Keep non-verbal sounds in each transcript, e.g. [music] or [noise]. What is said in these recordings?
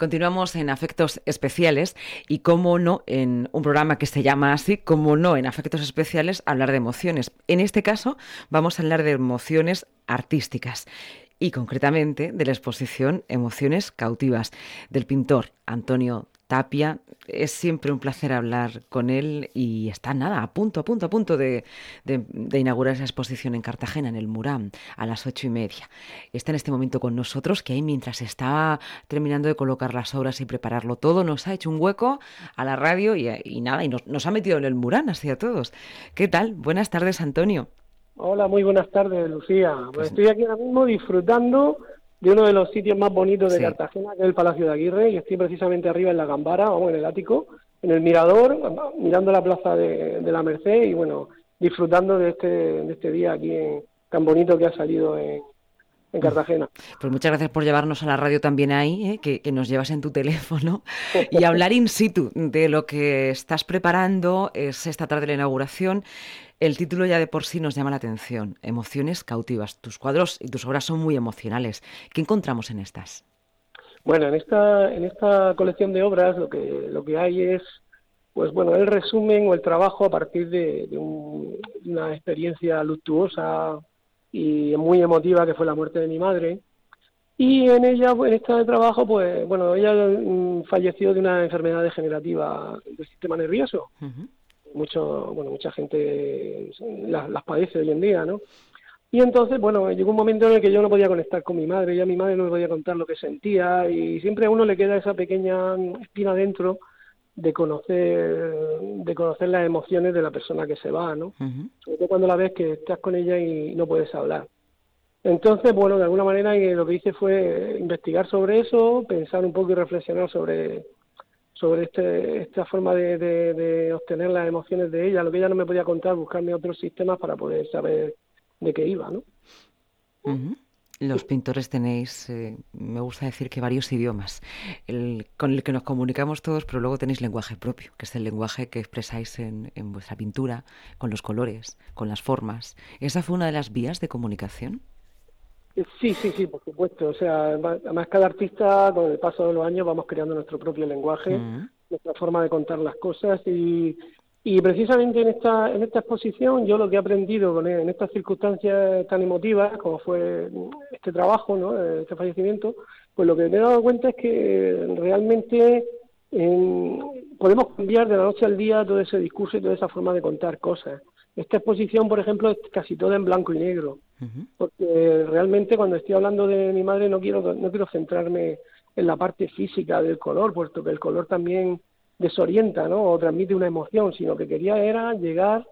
Continuamos en Afectos Especiales y, como no, en un programa que se llama así, como no, en Afectos Especiales, hablar de emociones. En este caso, vamos a hablar de emociones artísticas y concretamente de la exposición Emociones cautivas del pintor Antonio Tapia. Es siempre un placer hablar con él y está nada, a punto, a punto, a punto de, inaugurar esa exposición en Cartagena, en el Murán, a las ocho y media. Está en este momento con nosotros, que ahí mientras está terminando de colocar las obras y prepararlo todo, nos ha hecho un hueco a la radio y, nada, y nos, ha metido en el Murán, así a todos. ¿Qué tal? Buenas tardes, Antonio. Hola, muy buenas tardes, Lucía. Pues estoy aquí ahora mismo disfrutando de uno de los sitios más bonitos de Cartagena, que es el Palacio de Aguirre, y estoy precisamente arriba en la Gambara, o en el ático, en el mirador, mirando la plaza de, la Merced y bueno, disfrutando de este, de este día aquí tan bonito que ha salido en, en Cartagena. Pues muchas gracias por llevarnos a la radio también ahí, ¿eh? que, que, nos llevas en tu teléfono [laughs] y hablar in situ de lo que estás preparando. Es esta tarde la inauguración. El título ya de por sí nos llama la atención, Emociones cautivas. Tus cuadros y tus obras son muy emocionales. ¿Qué encontramos en estas? Bueno, en esta, en esta colección de obras lo que, lo que hay es, pues bueno, el resumen o el trabajo a partir de, una experiencia luctuosa y muy emotiva que fue la muerte de mi madre. Y en ella, en este trabajo, pues bueno, ella mm, falleció de una enfermedad degenerativa del sistema nervioso mucho, bueno, mucha gente las, padece hoy en día, ¿no? Y entonces, bueno, llegó un momento en el que yo no podía conectar con mi madre, ya mi madre no me podía contar lo que sentía y siempre a uno le queda esa pequeña espina dentro de conocer de conocer las emociones de la persona que se va, ¿no? Sobre todo cuando la ves que estás con ella y no puedes hablar. Entonces, bueno, de alguna manera lo que hice fue investigar sobre eso, pensar un poco y reflexionar sobre sobre este, esta forma de, obtener las emociones de ella. Lo que ella no me podía contar, buscarme otros sistemas para poder saber de qué iba, ¿no? Los pintores tenéis, eh, me gusta decir que varios idiomas, el, con el que nos comunicamos todos, pero luego tenéis lenguaje propio, que es el lenguaje que expresáis en, en vuestra pintura, con los colores, con las formas. ¿Esa fue una de las vías de comunicación? Sí, sí, sí, por supuesto. O sea, además cada artista con el paso de los años vamos creando nuestro propio lenguaje, nuestra forma de contar las cosas y, y precisamente en esta en esta exposición yo lo que he aprendido con, en estas circunstancias tan emotivas como fue este trabajo, ¿no? este fallecimiento, pues lo que me he dado cuenta es que realmente podemos cambiar de la noche al día todo ese discurso y toda esa forma de contar cosas. Esta exposición, por ejemplo, es casi toda en blanco y negro, porque realmente cuando estoy hablando de mi madre no quiero no quiero centrarme en la parte física del color, puesto que el color también desorienta, ¿no? O transmite una emoción, sino que quería era llegar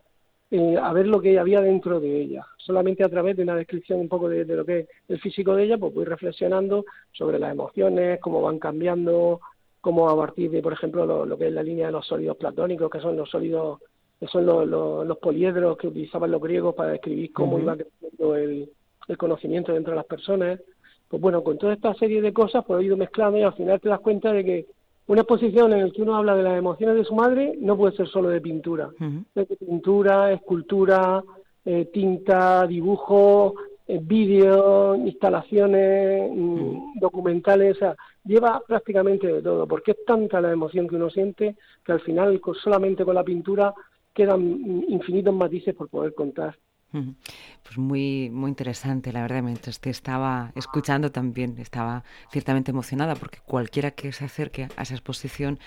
eh, a ver lo que había dentro de ella. Solamente a través de una descripción un poco de, lo que es el físico de ella, pues voy reflexionando sobre las emociones, cómo van cambiando, cómo a partir de, por ejemplo, lo, lo que es la línea de los sólidos platónicos, que son los sólidos que son los, poliedros que utilizaban los griegos para describir cómo iba creciendo el, conocimiento dentro de las personas. Pues bueno, con toda esta serie de cosas, pues he ido mezclando y al final te das cuenta de que una exposición en la que uno habla de las emociones de su madre no puede ser solo de pintura. de pintura, escultura, eh, tinta, dibujo, eh, vídeo, instalaciones, mm, documentales, o sea, lleva prácticamente de todo, porque es tanta la emoción que uno siente que al final solamente con la pintura quedan infinitos matices por poder contar. Pues muy, muy interesante, la verdad, mientras te estaba escuchando también estaba ciertamente emocionada porque cualquiera que se acerque a esa exposición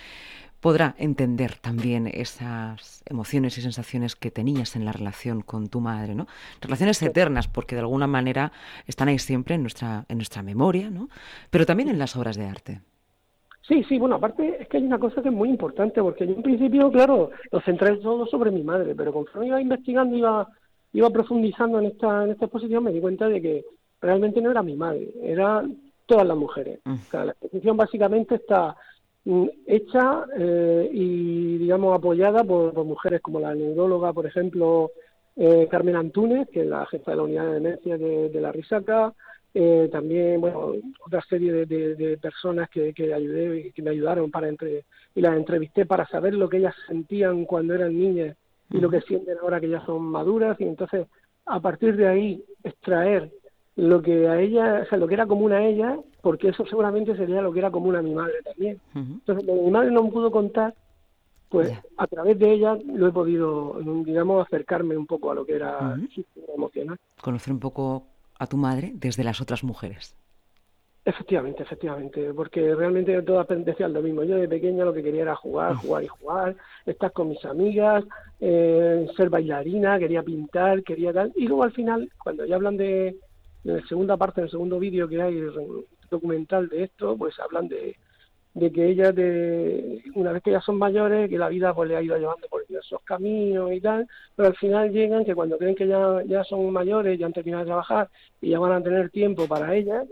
podrá entender también esas emociones y sensaciones que tenías en la relación con tu madre, ¿no? Relaciones eternas, porque de alguna manera están ahí siempre en nuestra, en nuestra memoria, ¿no? Pero también en las obras de arte. Sí, sí, bueno, aparte es que hay una cosa que es muy importante, porque yo en principio, claro, lo centré todo sobre mi madre, pero conforme iba investigando, iba, iba profundizando en esta, en esta exposición, me di cuenta de que realmente no era mi madre, eran todas las mujeres. Mm. O sea, la exposición básicamente está mm, hecha eh, y, digamos, apoyada por, mujeres como la neuróloga, por ejemplo, eh, Carmen Antúnez, que es la jefa de la unidad de demencia de la Risaca, eh, también, bueno, otra serie de, personas que, que ayudé y que me ayudaron para entre y las entrevisté para saber lo que ellas sentían cuando eran niñas y lo que sienten ahora que ya son maduras y entonces a partir de ahí extraer lo que a ella, o sea, lo que era común a ella, porque eso seguramente sería lo que era común a mi madre también. Entonces, lo que mi madre no me pudo contar, pues a través de ella lo he podido, digamos, acercarme un poco a lo que era emocional. Conocer un poco a tu madre desde las otras mujeres. Efectivamente, efectivamente, porque realmente todas decían lo mismo. Yo de pequeña lo que quería era jugar, jugar y jugar, estar con mis amigas, eh, ser bailarina, quería pintar, quería tal. Y luego al final, cuando ya hablan de, en la segunda parte, en el segundo vídeo que hay documental de esto, pues hablan de, de que ellas, de, una vez que ya son mayores, que la vida pues le ha ido llevando por diversos caminos y tal, pero al final llegan que cuando creen que ya, ya son mayores, ya han terminado de trabajar y ya van a tener tiempo para ellas,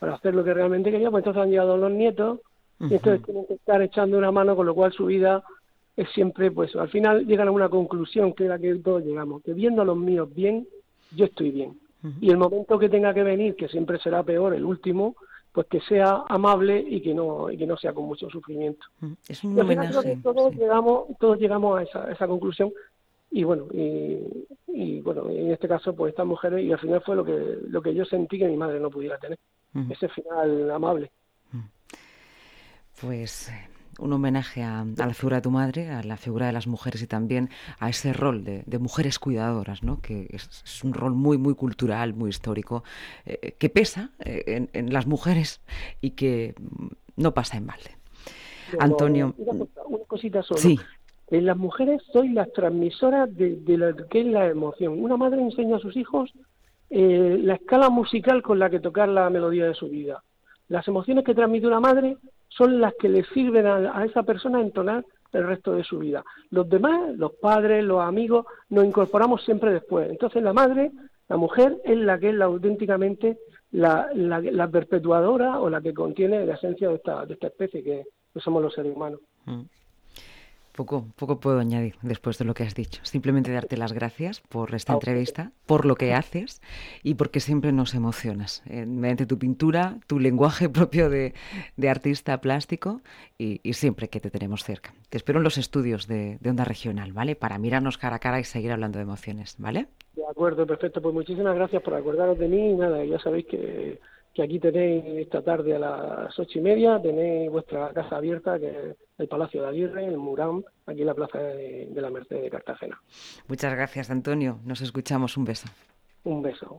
para hacer lo que realmente querían, pues entonces han llegado los nietos y entonces tienen que estar echando una mano, con lo cual su vida es siempre, pues al final llegan a una conclusión que es la que todos llegamos, que viendo a los míos bien, yo estoy bien. Y el momento que tenga que venir, que siempre será peor, el último, pues que sea amable y que no y que no sea con mucho sufrimiento. Es un homenaje. todos llegamos todos llegamos a esa, esa conclusión y bueno y, y, bueno en este caso pues estas mujeres y al final fue lo que lo que yo sentí que mi madre no pudiera tener ese final amable. Pues eh, un homenaje a, la figura de tu madre, a la figura de las mujeres y también a ese rol de, mujeres cuidadoras, ¿no? que es, un rol muy, muy cultural, muy histórico, eh, que pesa eh, en, las mujeres y que no pasa en balde. Antonio. Una, cosita solo. Sí. En las mujeres soy las transmisoras de, lo que es la emoción. Una madre enseña a sus hijos eh, la escala musical con la que tocar la melodía de su vida. Las emociones que transmite una madre son las que le sirven a, esa persona a entonar el resto de su vida. Los demás, los padres, los amigos, nos incorporamos siempre después. Entonces la madre, la mujer, es la que es la, auténticamente la, la, perpetuadora o la que contiene la esencia de esta, de especie que, somos los seres humanos. Mm. Poco, poco puedo añadir después de lo que has dicho. Simplemente darte las gracias por esta entrevista, por lo que haces y porque siempre nos emocionas. Eh, mediante tu pintura, tu lenguaje [laughs] propio de, artista plástico y, siempre que te tenemos cerca. Te espero en los estudios de, de, Onda Regional, ¿vale? Para mirarnos cara a cara y seguir hablando de emociones, ¿vale? De acuerdo, perfecto. Pues muchísimas gracias por acordaros de mí y nada, ya sabéis que que aquí tenéis esta tarde a las ocho y media, tenéis vuestra casa abierta, que es el Palacio de Aguirre, el Murán, aquí en la Plaza de, de la Merced de Cartagena. Muchas gracias, Antonio. Nos escuchamos. Un beso. Un beso.